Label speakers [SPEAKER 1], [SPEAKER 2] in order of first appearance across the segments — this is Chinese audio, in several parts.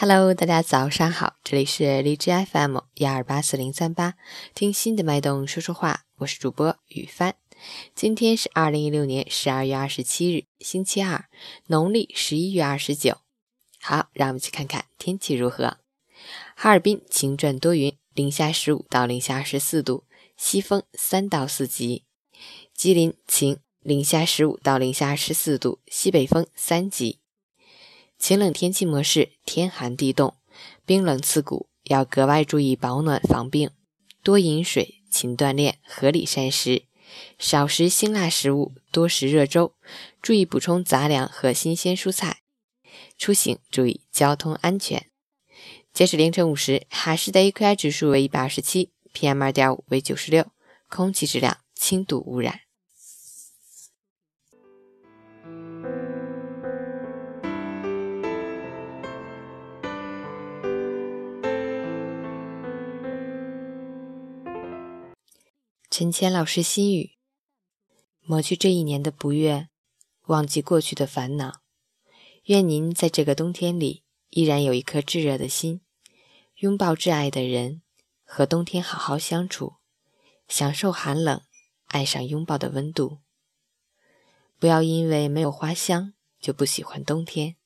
[SPEAKER 1] Hello，大家早上好，这里是荔枝 FM 幺二八四零三八，听心的脉动说说话，我是主播雨帆。今天是二零一六年十二月二十七日，星期二，农历十一月二十九。好，让我们去看看天气如何。哈尔滨晴转多云，零下十五到零下二十四度，西风三到四级。吉林晴，零下十五到零下二十四度，西北风三级。晴冷天气模式，天寒地冻，冰冷刺骨，要格外注意保暖防病，多饮水，勤锻炼，合理膳食，少食辛辣食物，多食热粥，注意补充杂粮和新鲜蔬菜。出行注意交通安全。截止凌晨五时，哈市的 AQI 指数为一百二十七，PM 二点五为九十六，空气质量轻度污染。陈谦老师心语：抹去这一年的不悦，忘记过去的烦恼。愿您在这个冬天里依然有一颗炙热的心，拥抱挚爱的人，和冬天好好相处，享受寒冷，爱上拥抱的温度。不要因为没有花香就不喜欢冬天，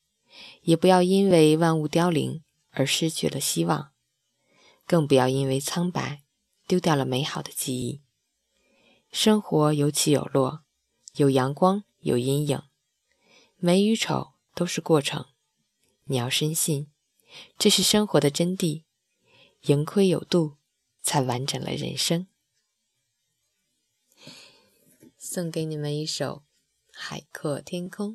[SPEAKER 1] 也不要因为万物凋零而失去了希望，更不要因为苍白丢掉了美好的记忆。生活有起有落，有阳光有阴影，美与丑都是过程。你要深信，这是生活的真谛。盈亏有度，才完整了人生。送给你们一首《海阔天空》。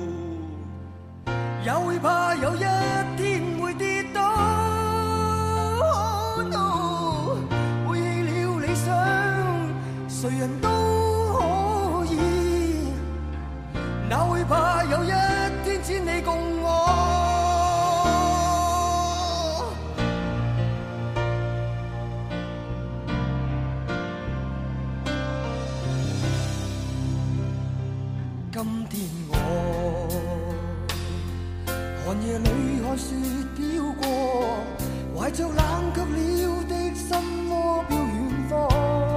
[SPEAKER 2] 也会怕有一天会跌倒，背弃了理想，谁人都可以。哪会怕有一天千里共寒夜里看雪飘过，怀着冷却了的心窝飘远方。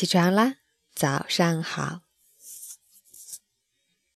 [SPEAKER 1] 起床啦，早上好，